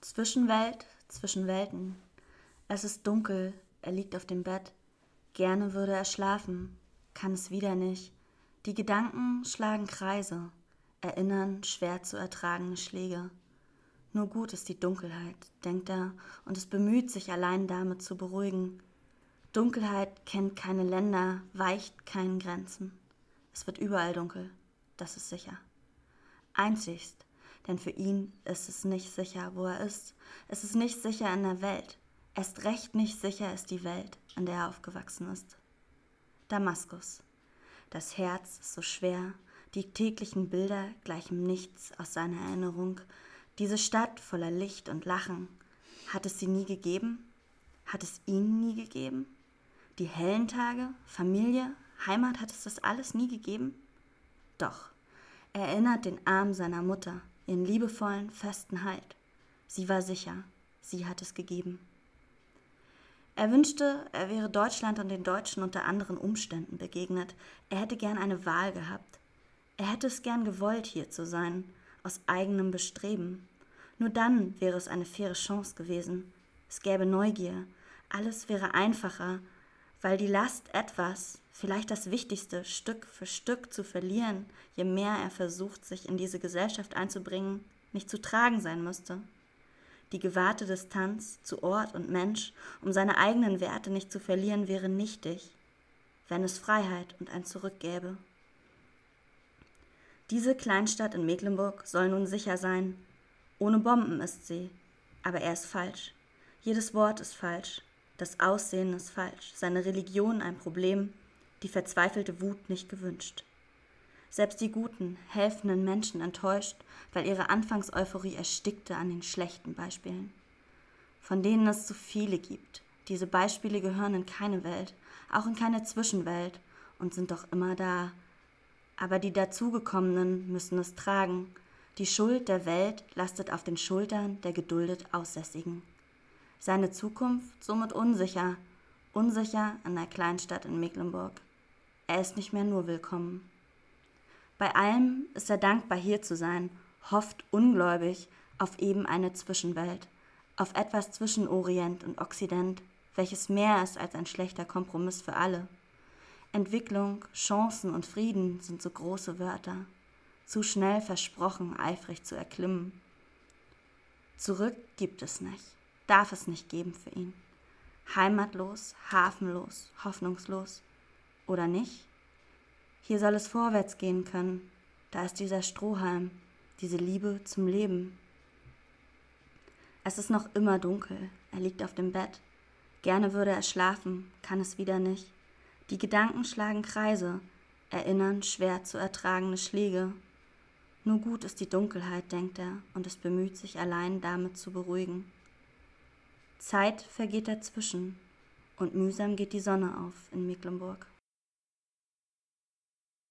Zwischenwelt, zwischen Welten. Es ist dunkel, er liegt auf dem Bett. Gerne würde er schlafen, kann es wieder nicht. Die Gedanken schlagen Kreise, erinnern schwer zu ertragende Schläge. Nur gut ist die Dunkelheit, denkt er, und es bemüht sich allein damit zu beruhigen. Dunkelheit kennt keine Länder, weicht keinen Grenzen. Es wird überall dunkel, das ist sicher. Einzigst, denn für ihn ist es nicht sicher, wo er ist. Es ist nicht sicher in der Welt. Erst recht nicht sicher ist die Welt, in der er aufgewachsen ist. Damaskus. Das Herz ist so schwer, die täglichen Bilder gleichen nichts aus seiner Erinnerung. Diese Stadt voller Licht und Lachen. Hat es sie nie gegeben? Hat es ihn nie gegeben? Die hellen Tage, Familie, Heimat, hat es das alles nie gegeben? Doch, er erinnert den Arm seiner Mutter, ihren liebevollen, festen Halt. Sie war sicher, sie hat es gegeben. Er wünschte, er wäre Deutschland und den Deutschen unter anderen Umständen begegnet. Er hätte gern eine Wahl gehabt. Er hätte es gern gewollt, hier zu sein, aus eigenem Bestreben. Nur dann wäre es eine faire Chance gewesen. Es gäbe Neugier. Alles wäre einfacher, weil die Last etwas, vielleicht das Wichtigste, Stück für Stück zu verlieren, je mehr er versucht, sich in diese Gesellschaft einzubringen, nicht zu tragen sein müsste die gewahrte Distanz zu Ort und Mensch, um seine eigenen Werte nicht zu verlieren, wäre nichtig, wenn es Freiheit und ein Zurück gäbe. Diese Kleinstadt in Mecklenburg soll nun sicher sein. Ohne Bomben ist sie, aber er ist falsch. Jedes Wort ist falsch, das Aussehen ist falsch, seine Religion ein Problem, die verzweifelte Wut nicht gewünscht. Selbst die guten, helfenden Menschen enttäuscht, weil ihre Anfangseuphorie erstickte an den schlechten Beispielen. Von denen es so viele gibt. Diese Beispiele gehören in keine Welt, auch in keine Zwischenwelt und sind doch immer da. Aber die dazugekommenen müssen es tragen. Die Schuld der Welt lastet auf den Schultern der geduldet Aussässigen. Seine Zukunft somit unsicher, unsicher in der Kleinstadt in Mecklenburg. Er ist nicht mehr nur willkommen. Bei allem ist er dankbar, hier zu sein, hofft ungläubig auf eben eine Zwischenwelt, auf etwas zwischen Orient und Okzident, welches mehr ist als ein schlechter Kompromiss für alle. Entwicklung, Chancen und Frieden sind so große Wörter, zu schnell versprochen, eifrig zu erklimmen. Zurück gibt es nicht, darf es nicht geben für ihn. Heimatlos, hafenlos, hoffnungslos. Oder nicht? Hier soll es vorwärts gehen können. Da ist dieser Strohhalm, diese Liebe zum Leben. Es ist noch immer dunkel. Er liegt auf dem Bett. Gerne würde er schlafen, kann es wieder nicht. Die Gedanken schlagen Kreise, erinnern schwer zu ertragende Schläge. Nur gut ist die Dunkelheit, denkt er, und es bemüht sich allein damit zu beruhigen. Zeit vergeht dazwischen, und mühsam geht die Sonne auf in Mecklenburg.